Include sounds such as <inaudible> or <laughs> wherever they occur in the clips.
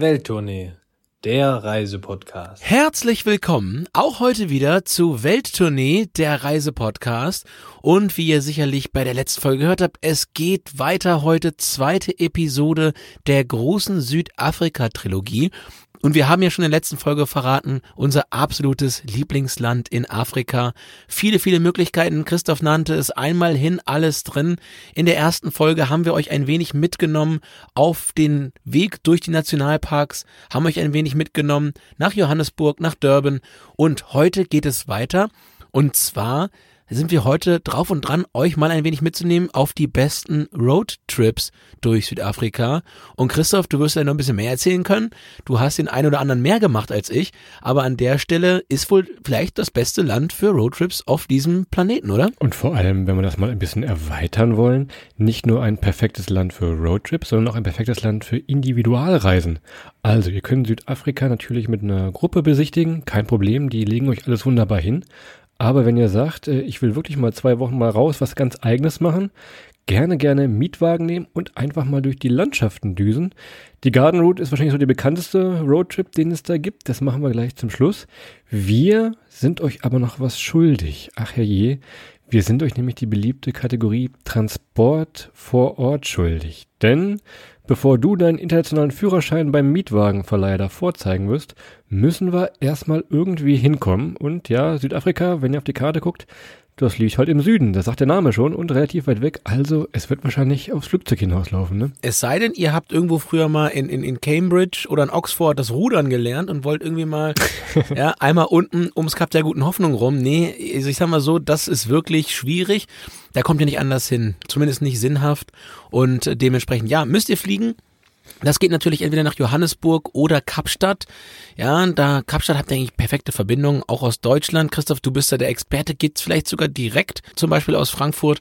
Welttournee, der Reisepodcast. Herzlich willkommen auch heute wieder zu Welttournee, der Reisepodcast. Und wie ihr sicherlich bei der letzten Folge gehört habt, es geht weiter heute zweite Episode der großen Südafrika-Trilogie. Und wir haben ja schon in der letzten Folge verraten, unser absolutes Lieblingsland in Afrika. Viele, viele Möglichkeiten. Christoph nannte es einmal hin, alles drin. In der ersten Folge haben wir euch ein wenig mitgenommen auf den Weg durch die Nationalparks, haben euch ein wenig mitgenommen nach Johannesburg, nach Durban. Und heute geht es weiter. Und zwar sind wir heute drauf und dran, euch mal ein wenig mitzunehmen auf die besten Roadtrips durch Südafrika. Und Christoph, du wirst ja noch ein bisschen mehr erzählen können. Du hast den einen oder anderen mehr gemacht als ich, aber an der Stelle ist wohl vielleicht das beste Land für Roadtrips auf diesem Planeten, oder? Und vor allem, wenn wir das mal ein bisschen erweitern wollen, nicht nur ein perfektes Land für Roadtrips, sondern auch ein perfektes Land für Individualreisen. Also, ihr könnt Südafrika natürlich mit einer Gruppe besichtigen, kein Problem, die legen euch alles wunderbar hin. Aber wenn ihr sagt, äh, ich will wirklich mal zwei Wochen mal raus, was ganz eigenes machen, gerne, gerne Mietwagen nehmen und einfach mal durch die Landschaften düsen. Die Garden Route ist wahrscheinlich so der bekannteste Roadtrip, den es da gibt. Das machen wir gleich zum Schluss. Wir sind euch aber noch was schuldig. Ach herrje. Wir sind euch nämlich die beliebte Kategorie Transport vor Ort schuldig. Denn Bevor du deinen internationalen Führerschein beim Mietwagenverleiher vorzeigen wirst, müssen wir erstmal irgendwie hinkommen. Und ja, Südafrika, wenn ihr auf die Karte guckt, das liegt halt im Süden, das sagt der Name schon, und relativ weit weg. Also es wird wahrscheinlich aufs Flugzeug hinauslaufen. Ne? Es sei denn, ihr habt irgendwo früher mal in, in, in Cambridge oder in Oxford das Rudern gelernt und wollt irgendwie mal <laughs> ja, einmal unten ums Kap der guten Hoffnung rum. Nee, also ich sag mal so, das ist wirklich schwierig. Da kommt ihr nicht anders hin. Zumindest nicht sinnhaft. Und dementsprechend, ja, müsst ihr fliegen. Das geht natürlich entweder nach Johannesburg oder Kapstadt. Ja, da Kapstadt ihr eigentlich perfekte Verbindungen, auch aus Deutschland. Christoph, du bist ja der Experte, geht's vielleicht sogar direkt, zum Beispiel aus Frankfurt.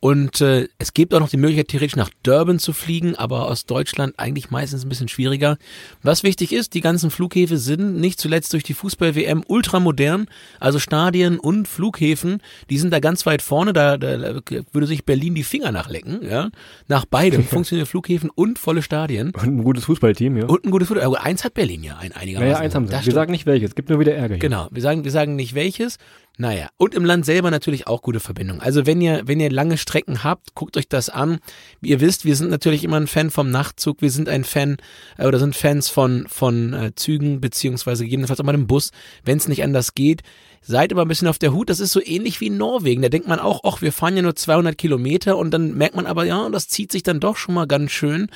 Und äh, es gibt auch noch die Möglichkeit, theoretisch nach Durban zu fliegen, aber aus Deutschland eigentlich meistens ein bisschen schwieriger. Was wichtig ist, die ganzen Flughäfen sind nicht zuletzt durch die Fußball-WM ultramodern, also Stadien und Flughäfen, die sind da ganz weit vorne, da, da würde sich Berlin die Finger nachlecken, ja. Nach beidem <laughs> funktionieren Flughäfen und volle Stadien. Und ein gutes Fußballteam, ja. Und ein gutes Fußball. Aber eins hat Berlin ja, ein einigermaßen. Naja, eins haben sie. Wir sagen nicht welches, es gibt nur wieder Ärger hier. Genau, wir sagen, wir sagen nicht welches. Naja, und im Land selber natürlich auch gute Verbindungen. Also wenn ihr, wenn ihr lange Strecken habt, guckt euch das an. Wie ihr wisst, wir sind natürlich immer ein Fan vom Nachtzug, wir sind ein Fan äh, oder sind Fans von, von äh, Zügen, beziehungsweise gegebenenfalls auch mal dem Bus, wenn es nicht anders geht. Seid immer ein bisschen auf der Hut, das ist so ähnlich wie in Norwegen. Da denkt man auch, ach, wir fahren ja nur 200 Kilometer und dann merkt man aber, ja, das zieht sich dann doch schon mal ganz schön.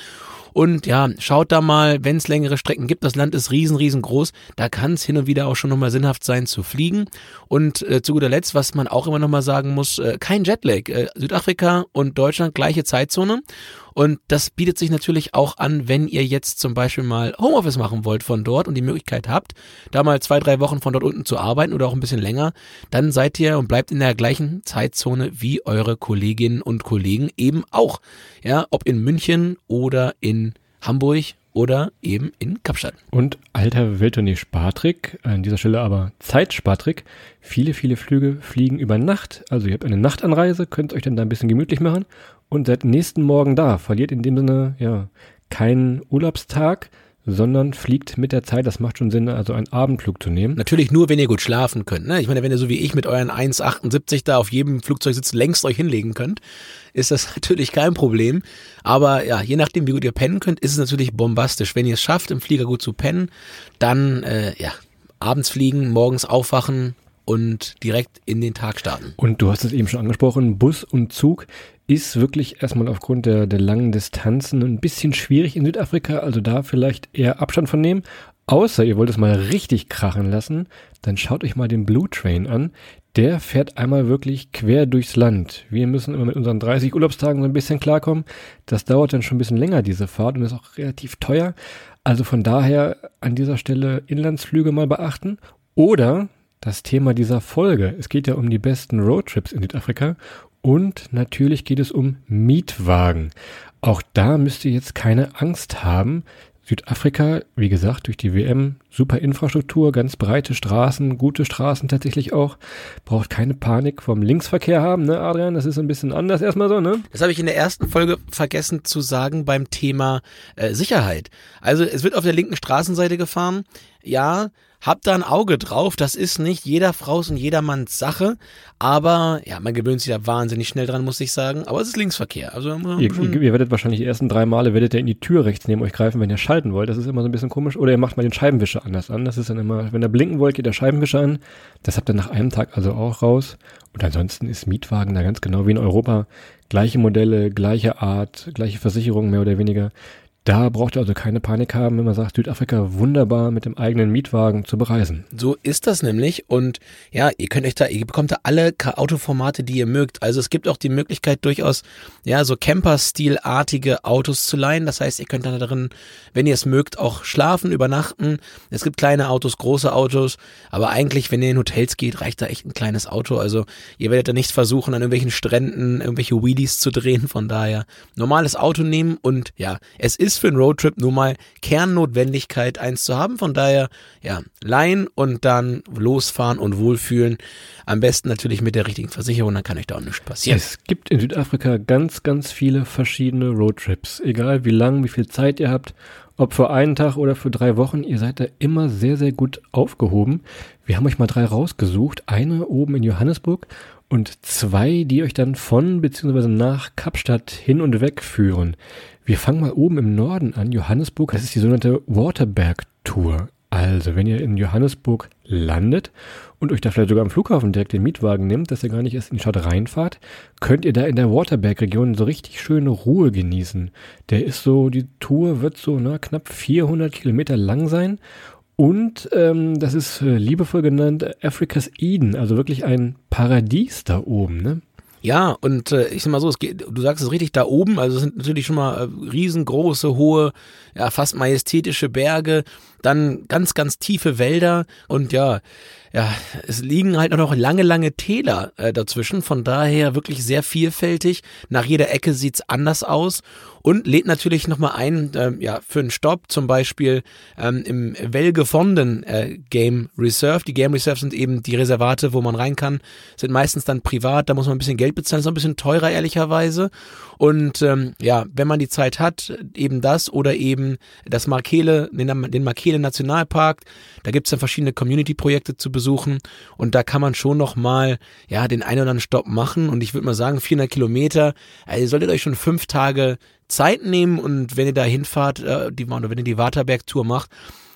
Und ja, schaut da mal, wenn es längere Strecken gibt. Das Land ist riesen, riesengroß. Da kann es hin und wieder auch schon nochmal sinnhaft sein zu fliegen. Und äh, zu guter Letzt, was man auch immer nochmal sagen muss, äh, kein Jetlag. Äh, Südafrika und Deutschland gleiche Zeitzone. Und das bietet sich natürlich auch an, wenn ihr jetzt zum Beispiel mal Homeoffice machen wollt von dort und die Möglichkeit habt, da mal zwei, drei Wochen von dort unten zu arbeiten oder auch ein bisschen länger, dann seid ihr und bleibt in der gleichen Zeitzone wie eure Kolleginnen und Kollegen eben auch. Ja, ob in München oder in Hamburg oder eben in Kapstadt. Und alter Welttournee-Spartrick, an dieser Stelle aber Zeitspartrick. Viele, viele Flüge fliegen über Nacht. Also ihr habt eine Nachtanreise, könnt euch dann da ein bisschen gemütlich machen und seid nächsten Morgen da. Verliert in dem Sinne ja keinen Urlaubstag, sondern fliegt mit der Zeit. Das macht schon Sinn, also einen Abendflug zu nehmen. Natürlich nur, wenn ihr gut schlafen könnt. Ne? Ich meine, wenn ihr so wie ich mit euren 1,78 da auf jedem Flugzeugsitz längst euch hinlegen könnt, ist das <laughs> natürlich kein Problem. Aber ja, je nachdem, wie gut ihr pennen könnt, ist es natürlich bombastisch. Wenn ihr es schafft, im Flieger gut zu pennen, dann äh, ja, abends fliegen, morgens aufwachen und direkt in den Tag starten. Und du hast es eben schon angesprochen, Bus und Zug ist wirklich erstmal aufgrund der, der langen Distanzen ein bisschen schwierig in Südafrika, also da vielleicht eher Abstand von nehmen. Außer ihr wollt es mal richtig krachen lassen, dann schaut euch mal den Blue Train an. Der fährt einmal wirklich quer durchs Land. Wir müssen immer mit unseren 30 Urlaubstagen so ein bisschen klarkommen. Das dauert dann schon ein bisschen länger, diese Fahrt, und ist auch relativ teuer. Also von daher an dieser Stelle Inlandsflüge mal beachten. Oder das Thema dieser Folge. Es geht ja um die besten Roadtrips in Südafrika und natürlich geht es um Mietwagen. Auch da müsst ihr jetzt keine Angst haben, Südafrika, wie gesagt, durch die WM, super Infrastruktur, ganz breite Straßen, gute Straßen tatsächlich auch. Braucht keine Panik vom Linksverkehr haben, ne, Adrian? Das ist ein bisschen anders erstmal so, ne? Das habe ich in der ersten Folge vergessen zu sagen beim Thema äh, Sicherheit. Also es wird auf der linken Straßenseite gefahren. Ja, Habt da ein Auge drauf, das ist nicht jeder Fraus und jedermanns Sache, aber ja, man gewöhnt sich da wahnsinnig schnell dran, muss ich sagen, aber es ist Linksverkehr. Also ihr, ihr, ihr werdet wahrscheinlich die ersten drei Male, werdet ihr in die Tür rechts neben euch greifen, wenn ihr schalten wollt, das ist immer so ein bisschen komisch, oder ihr macht mal den Scheibenwischer anders an, das ist dann immer, wenn ihr blinken wollt, geht der Scheibenwischer an, das habt ihr nach einem Tag also auch raus. Und ansonsten ist Mietwagen da ganz genau wie in Europa, gleiche Modelle, gleiche Art, gleiche Versicherung mehr oder weniger, da braucht ihr also keine Panik haben, wenn man sagt, Südafrika wunderbar mit dem eigenen Mietwagen zu bereisen. So ist das nämlich und ja, ihr könnt euch da, ihr bekommt da alle Autoformate, die ihr mögt. Also es gibt auch die Möglichkeit durchaus, ja, so Camper-Stilartige Autos zu leihen. Das heißt, ihr könnt dann darin, wenn ihr es mögt, auch schlafen, übernachten. Es gibt kleine Autos, große Autos, aber eigentlich, wenn ihr in Hotels geht, reicht da echt ein kleines Auto. Also ihr werdet da nicht versuchen, an irgendwelchen Stränden irgendwelche Wheelies zu drehen. Von daher normales Auto nehmen und ja, es ist ist für einen Roadtrip nun mal Kernnotwendigkeit, eins zu haben. Von daher, ja, leihen und dann losfahren und wohlfühlen. Am besten natürlich mit der richtigen Versicherung, dann kann euch da auch nichts passieren. Es gibt in Südafrika ganz, ganz viele verschiedene Roadtrips. Egal wie lang, wie viel Zeit ihr habt, ob für einen Tag oder für drei Wochen, ihr seid da immer sehr, sehr gut aufgehoben. Wir haben euch mal drei rausgesucht. Eine oben in Johannesburg und zwei, die euch dann von bzw. nach Kapstadt hin und weg führen. Wir fangen mal oben im Norden an, Johannesburg. Das ist die sogenannte Waterberg Tour. Also, wenn ihr in Johannesburg landet und euch da vielleicht sogar am Flughafen direkt den Mietwagen nimmt, dass ihr gar nicht erst in die Stadt reinfahrt, könnt ihr da in der Waterberg-Region so richtig schöne Ruhe genießen. Der ist so, die Tour wird so na, knapp 400 Kilometer lang sein und ähm, das ist äh, liebevoll genannt Africa's Eden, also wirklich ein Paradies da oben, ne? Ja, und äh, ich sag mal so, es geht, du sagst es richtig, da oben, also es sind natürlich schon mal äh, riesengroße, hohe, ja, fast majestätische Berge, dann ganz, ganz tiefe Wälder und ja, ja, es liegen halt noch lange, lange Täler äh, dazwischen, von daher wirklich sehr vielfältig. Nach jeder Ecke sieht's anders aus und lädt natürlich nochmal ein, äh, ja, für einen Stopp, zum Beispiel ähm, im Welgevonden äh, Game Reserve. Die Game Reserve sind eben die Reservate, wo man rein kann, sind meistens dann privat, da muss man ein bisschen Geld bezahlen, ist auch ein bisschen teurer, ehrlicherweise. Und ähm, ja, wenn man die Zeit hat, eben das oder eben das Markele, den, den Markele Nationalpark, da gibt's dann verschiedene Community-Projekte zu besuchen und da kann man schon nochmal, ja, den einen oder anderen Stopp machen und ich würde mal sagen, 400 Kilometer, also ihr solltet euch schon fünf Tage Zeit nehmen und wenn ihr da hinfahrt, äh, die, oder wenn ihr die Waterberg-Tour macht,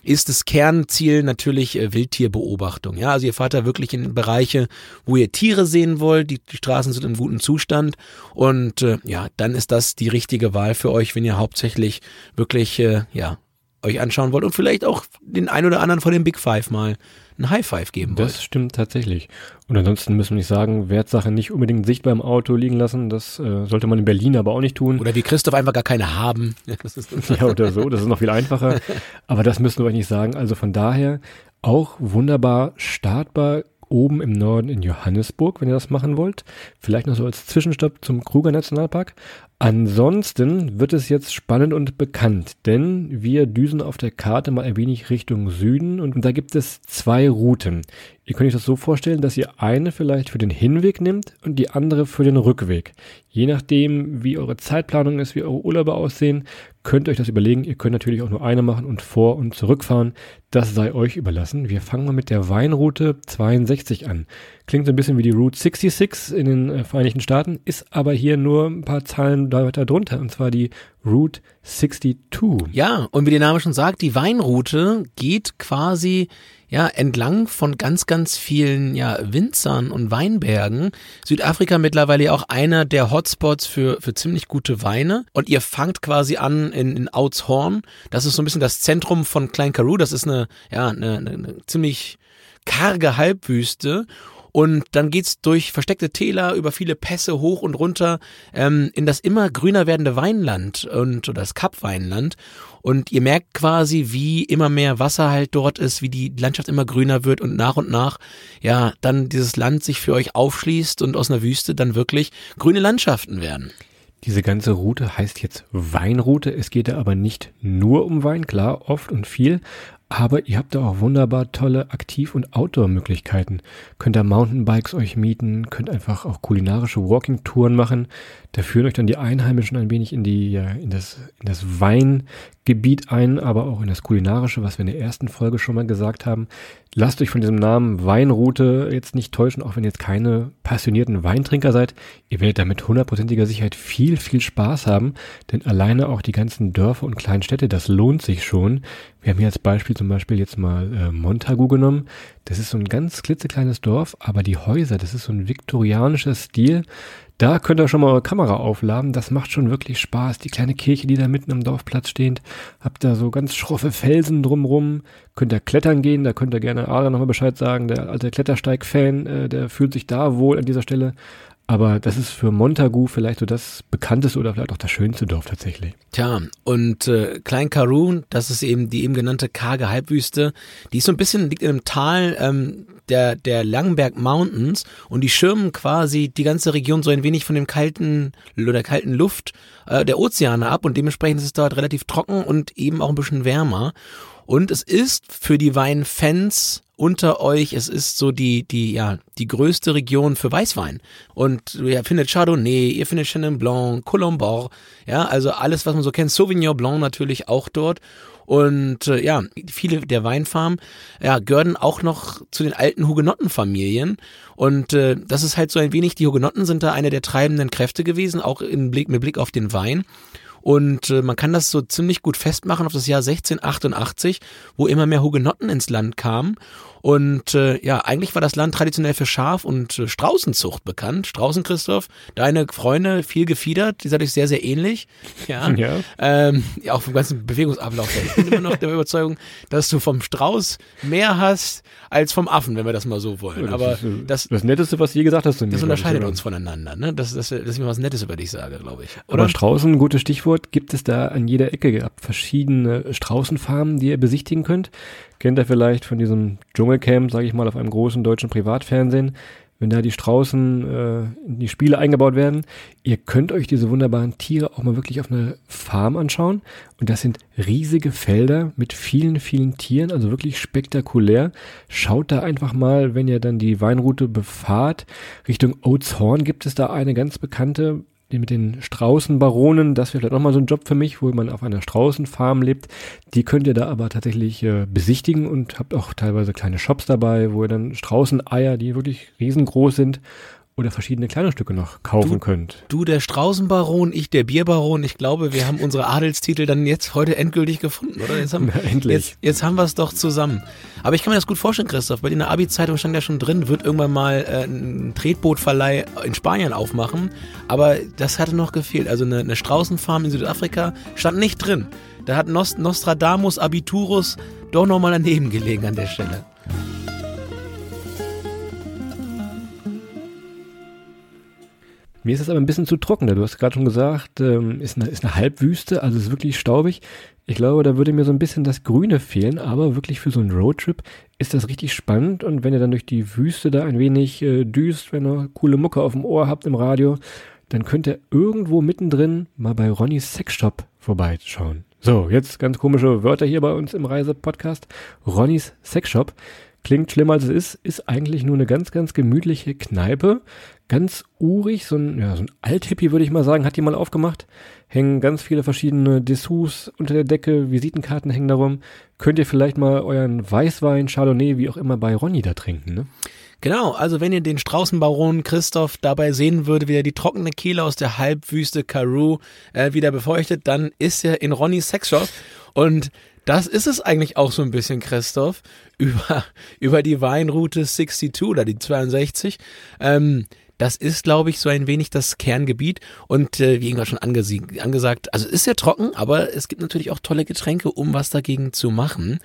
ist das Kernziel natürlich äh, Wildtierbeobachtung. Ja, also ihr fahrt da wirklich in Bereiche, wo ihr Tiere sehen wollt. Die, die Straßen sind in gutem Zustand und äh, ja, dann ist das die richtige Wahl für euch, wenn ihr hauptsächlich wirklich äh, ja euch anschauen wollt und vielleicht auch den ein oder anderen von den Big Five mal ein High Five geben wollt. Das stimmt tatsächlich. Und ansonsten müssen wir nicht sagen, Wertsache nicht unbedingt sichtbar im Auto liegen lassen. Das äh, sollte man in Berlin aber auch nicht tun. Oder wie Christoph einfach gar keine haben. <laughs> ja, oder so. Das ist noch viel einfacher. Aber das müssen wir euch nicht sagen. Also von daher auch wunderbar startbar oben im Norden in Johannesburg, wenn ihr das machen wollt. Vielleicht noch so als Zwischenstopp zum Kruger Nationalpark. Ansonsten wird es jetzt spannend und bekannt, denn wir düsen auf der Karte mal ein wenig Richtung Süden und da gibt es zwei Routen. Ihr könnt euch das so vorstellen, dass ihr eine vielleicht für den Hinweg nimmt und die andere für den Rückweg. Je nachdem, wie eure Zeitplanung ist, wie eure Urlaube aussehen, könnt ihr euch das überlegen. Ihr könnt natürlich auch nur eine machen und vor- und zurückfahren. Das sei euch überlassen. Wir fangen mal mit der Weinroute 62 an. Klingt so ein bisschen wie die Route 66 in den äh, Vereinigten Staaten, ist aber hier nur ein paar Zahlen weiter drunter, und zwar die Route 62. Ja, und wie der Name schon sagt, die Weinroute geht quasi ja, entlang von ganz, ganz vielen ja, Winzern und Weinbergen. Südafrika mittlerweile auch einer der Hotspots für, für ziemlich gute Weine. Und ihr fangt quasi an in, in Outshorn. Das ist so ein bisschen das Zentrum von Klein Karoo. Das ist eine, ja, eine, eine, eine ziemlich karge Halbwüste. Und dann geht's durch versteckte Täler, über viele Pässe hoch und runter ähm, in das immer grüner werdende Weinland und oder das Kap-Weinland. Und ihr merkt quasi, wie immer mehr Wasser halt dort ist, wie die Landschaft immer grüner wird und nach und nach, ja, dann dieses Land sich für euch aufschließt und aus einer Wüste dann wirklich grüne Landschaften werden. Diese ganze Route heißt jetzt Weinroute. Es geht da aber nicht nur um Wein, klar, oft und viel, aber ihr habt da auch wunderbar tolle Aktiv- und Outdoor-Möglichkeiten. Könnt da Mountainbikes euch mieten, könnt einfach auch kulinarische Walking-Touren machen. Da führen euch dann die Einheimischen ein wenig in die, in das, in das Weingebiet ein, aber auch in das kulinarische, was wir in der ersten Folge schon mal gesagt haben. Lasst euch von diesem Namen Weinroute jetzt nicht täuschen, auch wenn ihr jetzt keine passionierten Weintrinker seid. Ihr werdet da mit hundertprozentiger Sicherheit viel, viel Spaß haben, denn alleine auch die ganzen Dörfer und kleinen Städte, das lohnt sich schon. Wir haben hier als Beispiel zum Beispiel jetzt mal äh, Montagu genommen. Das ist so ein ganz klitzekleines Dorf, aber die Häuser, das ist so ein viktorianischer Stil. Da könnt ihr schon mal eure Kamera aufladen. Das macht schon wirklich Spaß. Die kleine Kirche, die da mitten am Dorfplatz steht. Habt da so ganz schroffe Felsen drumrum. Könnt ihr klettern gehen. Da könnt ihr gerne Adrian nochmal Bescheid sagen. Der alte Klettersteig-Fan, äh, der fühlt sich da wohl an dieser Stelle. Aber das ist für Montagu vielleicht so das bekannteste oder vielleicht auch das schönste Dorf tatsächlich. Tja, und äh, Klein Karun, das ist eben die eben genannte karge Halbwüste, die ist so ein bisschen, liegt in einem Tal ähm, der, der Langenberg Mountains und die schirmen quasi die ganze Region so ein wenig von dem kalten oder kalten Luft äh, der Ozeane ab und dementsprechend ist es dort relativ trocken und eben auch ein bisschen wärmer. Und es ist für die Weinfans unter euch, es ist so die, die, ja, die größte Region für Weißwein. Und ihr findet Chardonnay, ihr findet Chenin Blanc, Colombor, ja, also alles, was man so kennt, Sauvignon Blanc natürlich auch dort. Und äh, ja, viele der Weinfarmen ja, gehören auch noch zu den alten Hugenottenfamilien. Und äh, das ist halt so ein wenig, die Hugenotten sind da eine der treibenden Kräfte gewesen, auch in Blick, mit Blick auf den Wein. Und äh, man kann das so ziemlich gut festmachen auf das Jahr 1688, wo immer mehr Hugenotten ins Land kamen und äh, ja, eigentlich war das Land traditionell für Schaf- und äh, Straußenzucht bekannt. Straußen, Christoph, deine Freunde viel gefiedert, die seid euch sehr, sehr ähnlich. Ja. <laughs> ja. Ähm, ja auch vom ganzen Bewegungsablauf her. Ich bin immer noch der Überzeugung, dass du vom Strauß mehr hast als vom Affen, wenn wir das mal so wollen. das Aber ist, äh, das, das Netteste, was du je gesagt hast. Das unterscheidet uns voneinander. Ne? Das, das, das ist mir was Nettes über dich sage, glaube ich. Oder? Aber Straußen, gutes Stichwort, gibt es da an jeder Ecke gehabt. Verschiedene Straußenfarmen, die ihr besichtigen könnt. Kennt ihr vielleicht von diesem Dschungelcamp, sage ich mal, auf einem großen deutschen Privatfernsehen, wenn da die Straußen äh, in die Spiele eingebaut werden. Ihr könnt euch diese wunderbaren Tiere auch mal wirklich auf einer Farm anschauen. Und das sind riesige Felder mit vielen, vielen Tieren, also wirklich spektakulär. Schaut da einfach mal, wenn ihr dann die Weinroute befahrt. Richtung Oates Horn gibt es da eine ganz bekannte mit den Straußenbaronen, das wäre vielleicht nochmal so ein Job für mich, wo man auf einer Straußenfarm lebt. Die könnt ihr da aber tatsächlich äh, besichtigen und habt auch teilweise kleine Shops dabei, wo ihr dann Straußeneier, die wirklich riesengroß sind, oder verschiedene Kleidungsstücke noch kaufen du, könnt. Du der Straußenbaron, ich der Bierbaron. Ich glaube, wir haben unsere Adelstitel dann jetzt heute endgültig gefunden, oder? Jetzt haben, Na, <laughs> endlich. Jetzt, jetzt haben wir es doch zusammen. Aber ich kann mir das gut vorstellen, Christoph. Bei dir in der Abi-Zeitung stand ja schon drin, wird irgendwann mal äh, ein Tretbootverleih in Spanien aufmachen. Aber das hatte noch gefehlt. Also eine, eine Straußenfarm in Südafrika stand nicht drin. Da hat Nost Nostradamus Abiturus doch nochmal daneben gelegen an der Stelle. Mir ist das aber ein bisschen zu trocken. Du hast gerade schon gesagt, ähm, ist, eine, ist eine Halbwüste, also ist wirklich staubig. Ich glaube, da würde mir so ein bisschen das Grüne fehlen, aber wirklich für so einen Roadtrip ist das richtig spannend. Und wenn ihr dann durch die Wüste da ein wenig äh, düst, wenn ihr coole Mucke auf dem Ohr habt im Radio, dann könnt ihr irgendwo mittendrin mal bei Ronnys Sexshop vorbeischauen. So, jetzt ganz komische Wörter hier bei uns im Reisepodcast. Ronnys Sexshop. Klingt schlimmer als es ist, ist eigentlich nur eine ganz, ganz gemütliche Kneipe. Ganz urig, so ein, ja, so ein Althippie würde ich mal sagen, hat die mal aufgemacht. Hängen ganz viele verschiedene Dessous unter der Decke, Visitenkarten hängen darum. Könnt ihr vielleicht mal euren Weißwein, Chardonnay, wie auch immer bei Ronny da trinken, ne? Genau, also wenn ihr den Straußenbaron Christoph dabei sehen würde, wie er die trockene Kehle aus der Halbwüste Karoo äh, wieder befeuchtet, dann ist er in Ronnys Sexshop und das ist es eigentlich auch so ein bisschen, Christoph, <laughs> über, über die Weinroute 62 oder die 62. Ähm, das ist, glaube ich, so ein wenig das Kerngebiet. Und äh, wie irgendwann schon angesagt, also ist ja trocken, aber es gibt natürlich auch tolle Getränke, um was dagegen zu machen.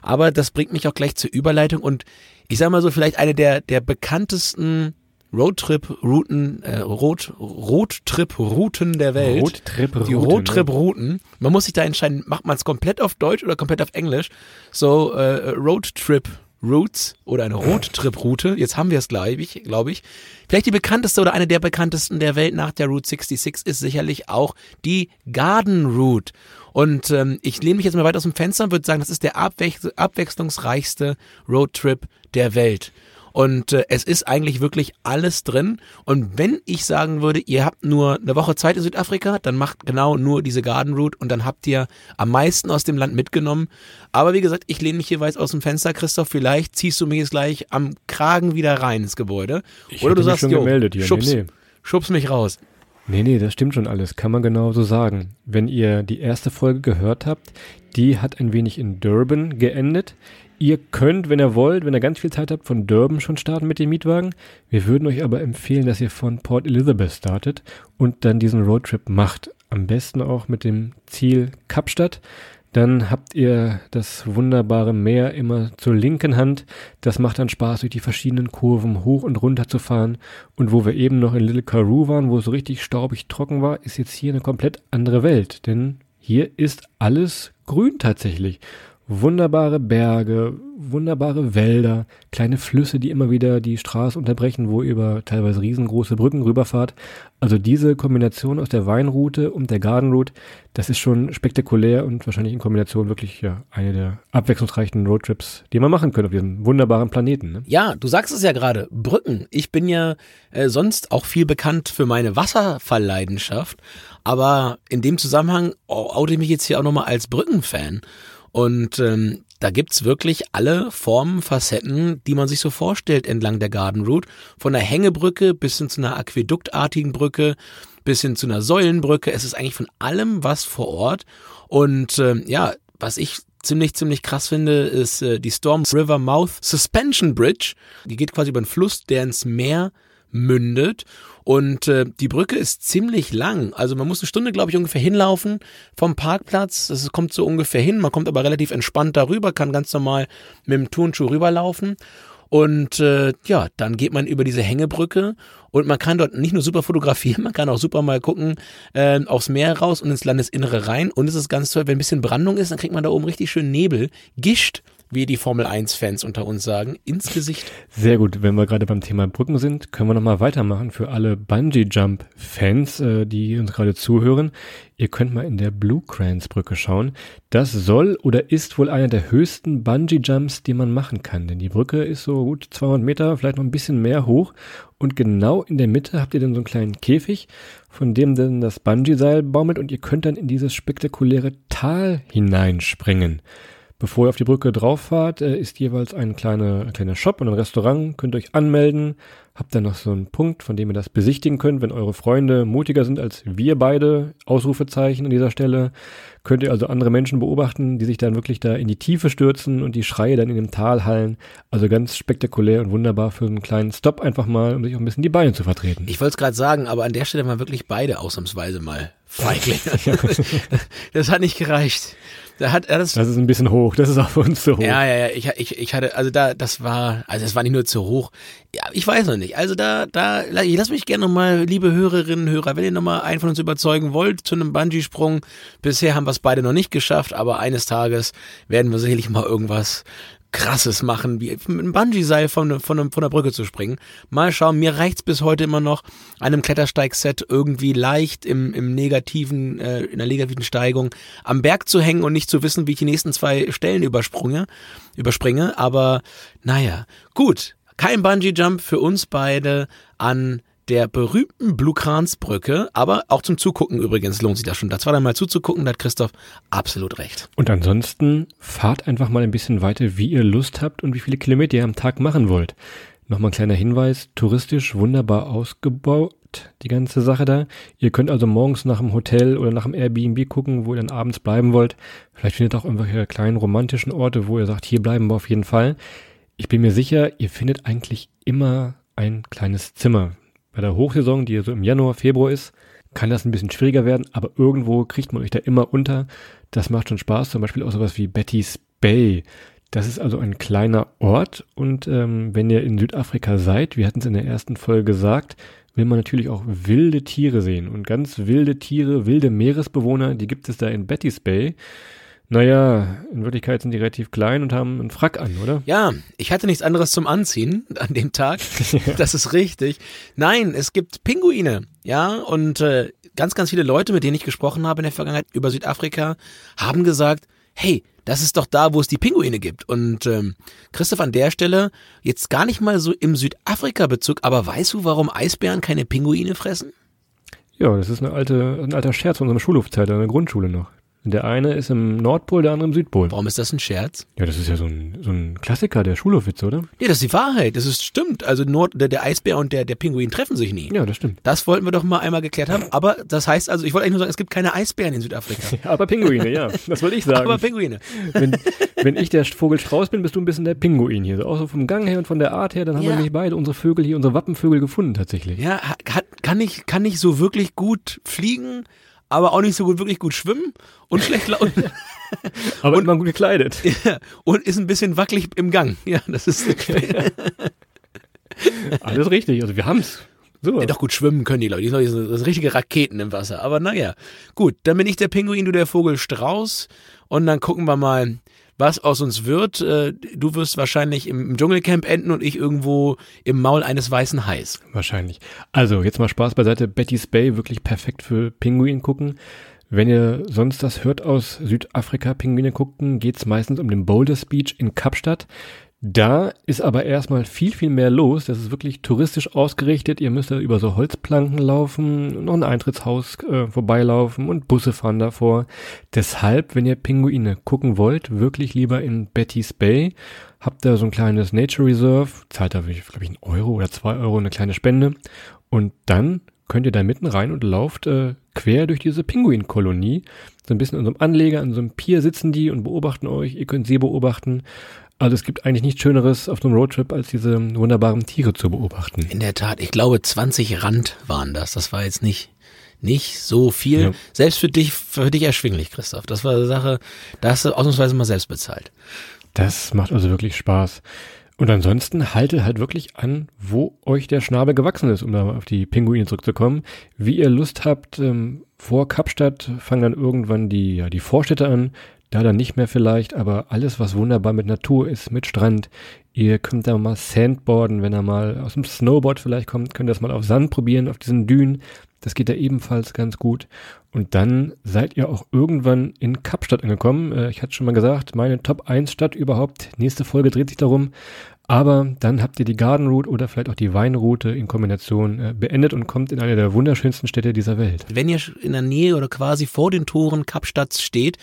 Aber das bringt mich auch gleich zur Überleitung und ich sage mal so, vielleicht eine der, der bekanntesten Roadtrip-Routen, äh, Road, Roadtrip-Routen der Welt. Roadtrip-Routen. Die Roadtrip-Routen. Man muss sich da entscheiden, macht man es komplett auf Deutsch oder komplett auf Englisch. So, äh, Roadtrip Routes oder eine Roadtrip-Route. Jetzt haben wir es, glaube ich, glaube ich. Vielleicht die bekannteste oder eine der bekanntesten der Welt nach der Route 66 ist sicherlich auch die Garden Route. Und ähm, ich lehne mich jetzt mal weit aus dem Fenster und würde sagen, das ist der abwech abwechslungsreichste Roadtrip der Welt. Und äh, es ist eigentlich wirklich alles drin. Und wenn ich sagen würde, ihr habt nur eine Woche Zeit in Südafrika, dann macht genau nur diese Garden Route und dann habt ihr am meisten aus dem Land mitgenommen. Aber wie gesagt, ich lehne mich hier weit aus dem Fenster, Christoph. Vielleicht ziehst du mich jetzt gleich am Kragen wieder rein ins Gebäude. Ich Oder du sagst, schon jo, gemeldet hier. schubs, Nee, nee. schubs mich raus. Nee, nee, das stimmt schon alles. Kann man genau so sagen. Wenn ihr die erste Folge gehört habt, die hat ein wenig in Durban geendet. Ihr könnt, wenn ihr wollt, wenn ihr ganz viel Zeit habt, von Durban schon starten mit dem Mietwagen. Wir würden euch aber empfehlen, dass ihr von Port Elizabeth startet und dann diesen Roadtrip macht. Am besten auch mit dem Ziel Kapstadt. Dann habt ihr das wunderbare Meer immer zur linken Hand. Das macht dann Spaß, durch die verschiedenen Kurven hoch und runter zu fahren. Und wo wir eben noch in Little Karoo waren, wo es so richtig staubig trocken war, ist jetzt hier eine komplett andere Welt. Denn hier ist alles grün tatsächlich. Wunderbare Berge, wunderbare Wälder, kleine Flüsse, die immer wieder die Straße unterbrechen, wo ihr über teilweise riesengroße Brücken rüberfahrt. Also diese Kombination aus der Weinroute und der Gardenroute, das ist schon spektakulär und wahrscheinlich in Kombination wirklich ja eine der abwechslungsreichen Roadtrips, die man machen könnte auf diesem wunderbaren Planeten. Ne? Ja, du sagst es ja gerade, Brücken. Ich bin ja äh, sonst auch viel bekannt für meine Wasserfallleidenschaft, aber in dem Zusammenhang oh, oute ich mich jetzt hier auch nochmal als Brückenfan. Und ähm, da gibt's wirklich alle Formen, Facetten, die man sich so vorstellt entlang der Garden Route. Von einer Hängebrücke bis hin zu einer aquäduktartigen Brücke, bis hin zu einer Säulenbrücke. Es ist eigentlich von allem was vor Ort. Und ähm, ja, was ich ziemlich, ziemlich krass finde, ist äh, die Storm River Mouth Suspension Bridge. Die geht quasi über einen Fluss, der ins Meer mündet. Und äh, die Brücke ist ziemlich lang. Also man muss eine Stunde, glaube ich, ungefähr hinlaufen vom Parkplatz. Das kommt so ungefähr hin. Man kommt aber relativ entspannt darüber, kann ganz normal mit dem Turnschuh rüberlaufen. Und äh, ja, dann geht man über diese Hängebrücke und man kann dort nicht nur super fotografieren, <laughs> man kann auch super mal gucken äh, aufs Meer raus und ins Landesinnere rein. Und es ist ganz toll, wenn ein bisschen Brandung ist, dann kriegt man da oben richtig schön Nebel, Gischt, wie die Formel 1-Fans unter uns sagen, ins Gesicht. Sehr gut, wenn wir gerade beim Thema Brücken sind, können wir nochmal weitermachen für alle Bungee-Jump-Fans, äh, die uns gerade zuhören. Ihr könnt mal in der Blue Crans Brücke schauen. Das soll oder ist wohl einer der höchsten Bungee-Jumps, die man machen kann. Denn die Brücke ist so gut 200 Meter, vielleicht noch ein bisschen mehr hoch. Und genau in der Mitte habt ihr dann so einen kleinen Käfig, von dem dann das Bungee-Seil baumelt und ihr könnt dann in dieses spektakuläre Tal hineinspringen. Bevor ihr auf die Brücke drauf fahrt, äh, ist jeweils ein kleiner, ein kleiner Shop und ein Restaurant. Könnt ihr euch anmelden. Habt dann noch so einen Punkt, von dem ihr das besichtigen könnt. Wenn eure Freunde mutiger sind als wir beide, Ausrufezeichen an dieser Stelle, könnt ihr also andere Menschen beobachten, die sich dann wirklich da in die Tiefe stürzen und die Schreie dann in dem Tal hallen. Also ganz spektakulär und wunderbar für einen kleinen Stop einfach mal, um sich auch ein bisschen die Beine zu vertreten. Ich wollte es gerade sagen, aber an der Stelle waren wirklich beide ausnahmsweise mal Feigling. <laughs> <laughs> das hat nicht gereicht. Da hat das. Das ist ein bisschen hoch, das ist auch für uns zu hoch. Ja, ja, ja. Ich, ich, ich hatte, also da, das war, also es war nicht nur zu hoch. Ja, ich weiß noch nicht. Also da, da, ich lass mich gerne nochmal, liebe Hörerinnen, Hörer, wenn ihr nochmal einen von uns überzeugen wollt zu einem Bungee-Sprung. Bisher haben wir es beide noch nicht geschafft, aber eines Tages werden wir sicherlich mal irgendwas krasses machen, wie mit einem Bungee-Seil von, von, von der Brücke zu springen. Mal schauen, mir reicht's bis heute immer noch, einem Klettersteigset irgendwie leicht im, im negativen, äh, in der negativen Steigung am Berg zu hängen und nicht zu wissen, wie ich die nächsten zwei Stellen übersprunge, überspringe. Aber naja, gut. Kein Bungee-Jump für uns beide an der berühmten Blue-Krans-Brücke, aber auch zum Zugucken übrigens lohnt sich das schon. Da zwei, dreimal zuzugucken, da hat Christoph absolut recht. Und ansonsten fahrt einfach mal ein bisschen weiter, wie ihr Lust habt und wie viele Kilometer ihr am Tag machen wollt. Nochmal ein kleiner Hinweis, touristisch wunderbar ausgebaut, die ganze Sache da. Ihr könnt also morgens nach dem Hotel oder nach dem Airbnb gucken, wo ihr dann abends bleiben wollt. Vielleicht findet ihr auch irgendwelche kleinen romantischen Orte, wo ihr sagt, hier bleiben wir auf jeden Fall. Ich bin mir sicher, ihr findet eigentlich immer ein kleines Zimmer. Bei der Hochsaison, die so im Januar, Februar ist, kann das ein bisschen schwieriger werden, aber irgendwo kriegt man euch da immer unter. Das macht schon Spaß, zum Beispiel auch sowas wie Betty's Bay. Das ist also ein kleiner Ort und ähm, wenn ihr in Südafrika seid, wir hatten es in der ersten Folge gesagt, will man natürlich auch wilde Tiere sehen und ganz wilde Tiere, wilde Meeresbewohner, die gibt es da in Betty's Bay. Naja, in Wirklichkeit sind die relativ klein und haben einen Frack an, oder? Ja, ich hatte nichts anderes zum Anziehen <laughs> an dem Tag. <laughs> Das ist richtig. Nein, es gibt Pinguine, ja, und äh, ganz, ganz viele Leute, mit denen ich gesprochen habe in der Vergangenheit über Südafrika, haben gesagt, hey, das ist doch da, wo es die Pinguine gibt. Und ähm, Christoph an der Stelle, jetzt gar nicht mal so im Südafrika-Bezug, aber weißt du, warum Eisbären keine Pinguine fressen? Ja, das ist eine alte, ein alter Scherz von unserer Schulhofzeit an der Grundschule noch. Der eine ist im Nordpol, der andere im Südpol. Warum ist das ein Scherz? Ja, das ist ja so ein, so ein Klassiker der Schulhofwitze, oder? Nee, das ist die Wahrheit. Das ist stimmt. Also Nord, der, der Eisbär und der, der Pinguin treffen sich nie. Ja, das stimmt. Das wollten wir doch mal einmal geklärt haben. Aber das heißt also, ich wollte eigentlich nur sagen, es gibt keine Eisbären in Südafrika. <laughs> Aber Pinguine, ja. Das wollte ich sagen. Aber Pinguine. wenn, wenn ich der Vogel Strauß bin, bist du ein bisschen der Pinguin hier. So, auch so vom Gang her und von der Art her, dann haben Ja. wir nämlich beide unsere Vögel hier, unsere Wappenvögel gefunden tatsächlich. Ja, hat, kann nicht, kann nicht so wirklich gut fliegen, aber auch nicht so gut wirklich gut schwimmen und schlecht laufen. <laughs> Aber immer gut gekleidet. <laughs> Ja, und ist ein bisschen wackelig im Gang. Ja, das ist Alles richtig. Also wir haben's. So. Ja, doch gut schwimmen können die Leute. Die sind, das sind richtige Raketen im Wasser. Aber naja, gut, dann bin ich der Pinguin, du der Vogel Strauß. Und dann gucken wir mal, was aus uns wird. Äh, Du wirst wahrscheinlich im Dschungelcamp enden und ich irgendwo im Maul eines weißen Hais. Wahrscheinlich. Also, jetzt mal Spaß beiseite. Betty's Bay wirklich perfekt für Pinguin gucken. Wenn ihr sonst das hört aus Südafrika Pinguine gucken, geht's meistens um den Boulders Beach in Kapstadt. Da ist aber erstmal viel, viel mehr los. Das ist wirklich touristisch ausgerichtet. Ihr müsst da über so Holzplanken laufen, noch ein Eintrittshaus äh, vorbeilaufen und Busse fahren davor. Deshalb, wenn ihr Pinguine gucken wollt, wirklich lieber in Betty's Bay. Habt da so ein kleines Nature Reserve, zahlt da, glaube ich, einen Euro oder zwei Euro eine kleine Spende. Und dann könnt ihr da mitten rein und lauft äh, quer durch diese Pinguinkolonie. So ein bisschen an so einem Anleger, an so einem Pier sitzen die und beobachten euch. Ihr könnt sie beobachten. Also es gibt eigentlich nichts Schöneres auf so einem Roadtrip, als diese wunderbaren Tiere zu beobachten. In der Tat, ich glaube 20 Rand waren das. Das war jetzt nicht, nicht so viel. Ja. Selbst für dich, für dich erschwinglich, Christoph. Das war eine Sache, da hast du ausnahmsweise mal selbst bezahlt. Das macht also wirklich Spaß. Und ansonsten haltet halt wirklich an, wo euch der Schnabel gewachsen ist, um da mal auf die Pinguine zurückzukommen. Wie ihr Lust habt, ähm, vor Kapstadt fangen dann irgendwann die, ja, die Vorstädte an. Da dann nicht mehr vielleicht, aber alles, was wunderbar mit Natur ist, mit Strand. Ihr könnt da mal Sandboarden, wenn ihr mal aus dem Snowboard vielleicht kommt, könnt ihr das mal auf Sand probieren, auf diesen Dünen. Das geht da ebenfalls ganz gut. Und dann seid ihr auch irgendwann in Kapstadt angekommen. Äh, ich hatte schon mal gesagt, meine Top 1 Stadt überhaupt. Nächste Folge dreht sich darum. Aber dann habt ihr die Garden Route oder vielleicht auch die Weinroute in Kombination äh, beendet und kommt in eine der wunderschönsten Städte dieser Welt. Wenn ihr in der Nähe oder quasi vor den Toren Kapstadts steht,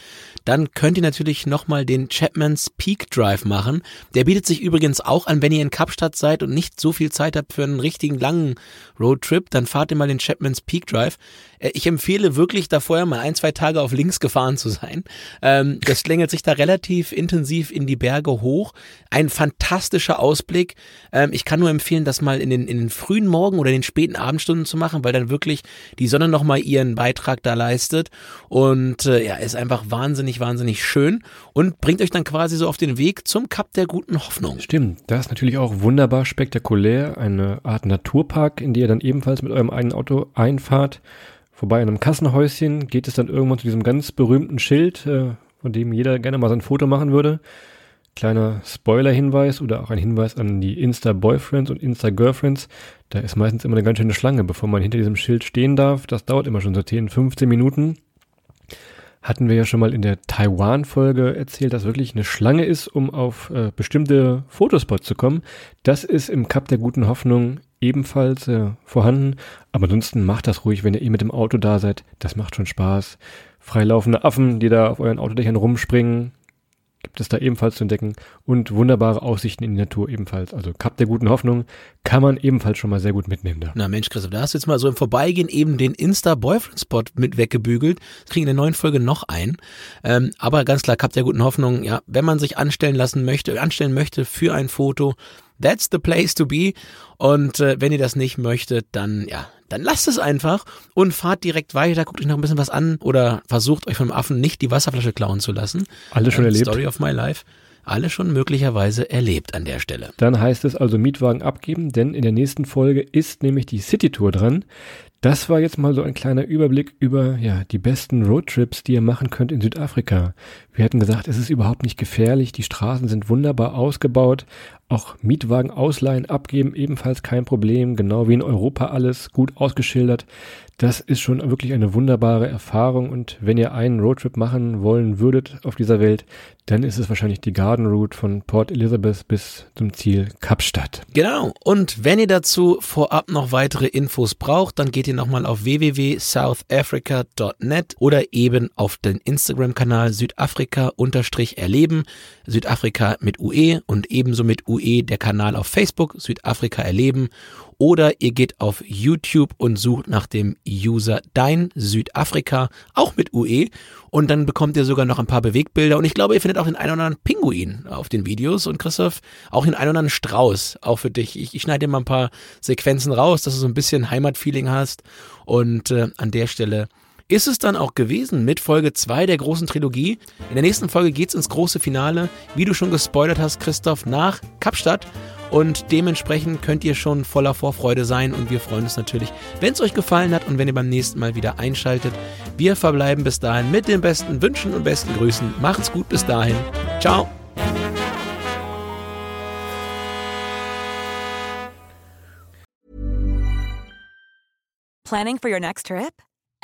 dann könnt ihr natürlich nochmal den Chapman's Peak Drive machen. Der bietet sich übrigens auch an, wenn ihr in Kapstadt seid und nicht so viel Zeit habt für einen richtigen langen Roadtrip, dann fahrt ihr mal den Chapman's Peak Drive. Äh, Ich empfehle wirklich da vorher mal ein, zwei Tage auf links gefahren zu sein. Ähm, das schlängelt sich da relativ intensiv in die Berge hoch. Ein fantastischer Ausblick. Ähm, ich kann nur empfehlen, das mal in den, in den frühen Morgen oder in den späten Abendstunden zu machen, weil dann wirklich die Sonne nochmal ihren Beitrag da leistet. Und äh, ja, ist einfach wahnsinnig, wahnsinnig schön und bringt euch dann quasi so auf den Weg zum Kap der guten Hoffnung. Stimmt, das ist natürlich auch wunderbar spektakulär. Eine Art Naturpark, in die ihr dann ebenfalls mit eurem eigenen Auto einfahrt. Vorbei an einem Kassenhäuschen geht es dann irgendwann zu diesem ganz berühmten Schild, äh, von dem jeder gerne mal sein Foto machen würde. Kleiner Spoiler-Hinweis oder auch ein Hinweis an die Insta-Boyfriends und Insta-Girlfriends. Da ist meistens immer eine ganz schöne Schlange, bevor man hinter diesem Schild stehen darf. Das dauert immer schon so 10, 15 Minuten. Hatten wir ja schon mal in der Taiwan-Folge erzählt, dass wirklich eine Schlange ist, um auf äh, bestimmte Fotospots zu kommen. Das ist im Kap der guten Hoffnung ebenfalls äh, vorhanden. Aber ansonsten macht das ruhig, wenn ihr eh mit dem Auto da seid. Das macht schon Spaß. Freilaufende Affen, die da auf euren Autodächern rumspringen, gibt es da ebenfalls zu entdecken. Und wunderbare Aussichten in die Natur ebenfalls. Also Kap der guten Hoffnung kann man ebenfalls schon mal sehr gut mitnehmen da. Na Mensch, Christoph, da hast du jetzt mal so im Vorbeigehen eben den Insta-Boyfriend-Spot mit weggebügelt. Das kriegen in der neuen Folge noch ein. Ähm, aber ganz klar, Kap der guten Hoffnung, ja, wenn man sich anstellen lassen möchte, anstellen möchte für ein Foto, that's the place to be. Und äh, wenn ihr das nicht möchtet, dann, ja, dann lasst es einfach und fahrt direkt weiter, guckt euch noch ein bisschen was an oder versucht euch vom Affen nicht die Wasserflasche klauen zu lassen. Alles schon Äh, erlebt. Story of my life. Alle schon möglicherweise erlebt an der Stelle. Dann heißt es also Mietwagen abgeben, denn in der nächsten Folge ist nämlich die City Tour dran. Das war jetzt mal so ein kleiner Überblick über ja, die besten Roadtrips, die ihr machen könnt in Südafrika. Wir hatten gesagt, es ist überhaupt nicht gefährlich, die Straßen sind wunderbar ausgebaut, auch Mietwagen ausleihen, abgeben ebenfalls kein Problem, genau wie in Europa alles gut ausgeschildert. Das ist schon wirklich eine wunderbare Erfahrung und wenn ihr einen Roadtrip machen wollen würdet auf dieser Welt, dann ist es wahrscheinlich die Garden Route von Port Elizabeth bis zum Ziel Kapstadt. Genau. Und wenn ihr dazu vorab noch weitere Infos braucht, dann geht ihr nochmal auf www.southafrica.net oder eben auf den Instagram-Kanal Südafrika-erleben. Südafrika mit UE und ebenso mit UE der Kanal auf Facebook Südafrika erleben oder ihr geht auf YouTube und sucht nach dem User Dein Südafrika, auch mit UE und dann bekommt ihr sogar noch ein paar Bewegbilder und ich glaube, ihr findet auch den einen oder anderen Pinguin auf den Videos und Christoph, auch den einen oder anderen Strauß, auch für dich. Ich, ich schneide dir mal ein paar Sequenzen raus, dass du so ein bisschen Heimatfeeling hast und äh, an der Stelle ist es dann auch gewesen mit Folge 2 der großen Trilogie. In der nächsten Folge geht's ins große Finale, wie du schon gespoilert hast, Christoph, nach Kapstadt. Und dementsprechend könnt ihr schon voller Vorfreude sein und wir freuen uns natürlich, wenn es euch gefallen hat und wenn ihr beim nächsten Mal wieder einschaltet. Wir verbleiben bis dahin mit den besten Wünschen und besten Grüßen. Macht's gut bis dahin. Ciao. Planning for your next trip?